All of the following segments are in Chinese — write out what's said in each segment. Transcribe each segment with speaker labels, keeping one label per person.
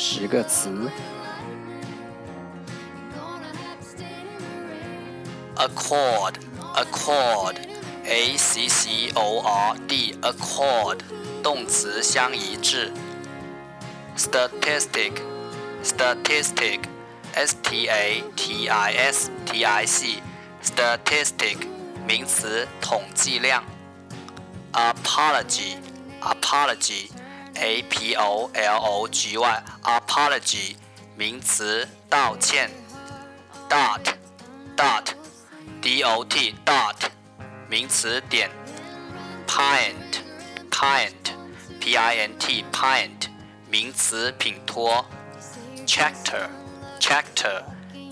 Speaker 1: 十个词：accord，accord，a c c o r d，accord。动词相一致。statistic，statistic，s t a t i s t i c，statistic，名词，统计量。apology，apology A P O L O G Y，apology，名词，道歉。dot，dot，d o t，dot，名词，点。pint，pint。p i n t pint 名词品托，tractor tractor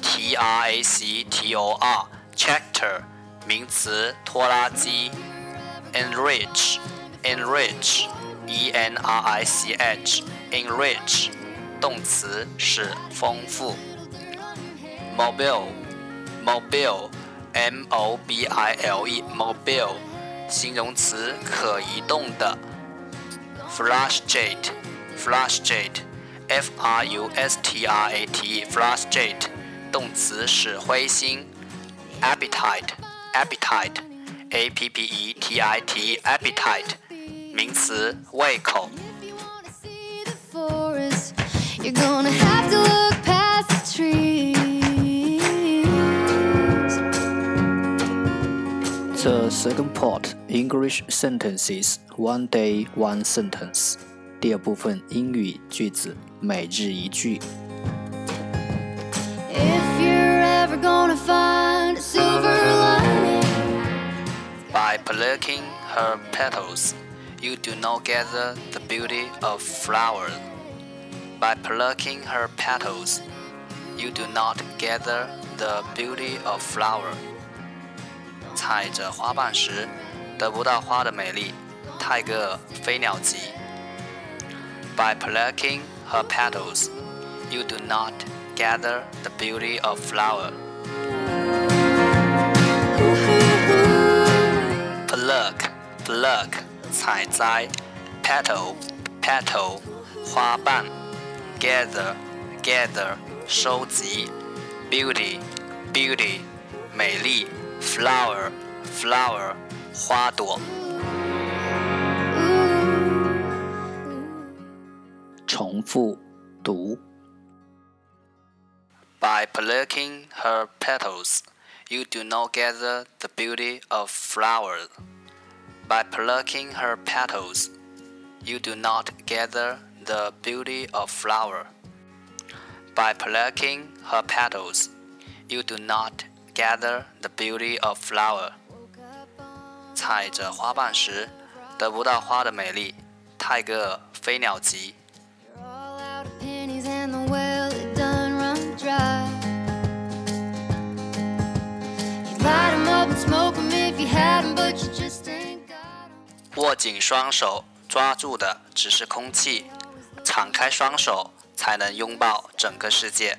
Speaker 1: t r a c t o r tractor 名词拖拉机，enrich enrich e n r i c h enrich 动词使丰富，mobile mobile m o b i l e mobile 形容词可移动的。frustrate, frustrate, f r u s t r a t e, frustrate，动词使灰心。appetite, appetite, a p p e t i t, appetite，名词胃口。The second part English sentences one day one sentence。第二部分英语句子每日一句。If you're ever gonna find a silver lining by plucking her petals, you do not gather the beauty of flowers. By plucking her petals, you do not gather the beauty of flower. 采着花瓣时，得不到花的美丽，太个飞鸟急。By plucking her petals, you do not gather the beauty of flower. Pluck, pluck， 采摘。Petal, petal，花瓣。Gather, gather，收集。Beauty, beauty，美丽。flower flower 花朵。重复读。By plucking her petals, you do not gather the beauty of flowers. By plucking her petals, you do not gather the beauty of flower. By plucking her petals, you do not gather the beauty of flower。采着花瓣时，得不到花的美丽，太个飞鸟急。 》握紧双手，抓住的只是空气；敞开双手，才能拥抱整个世界。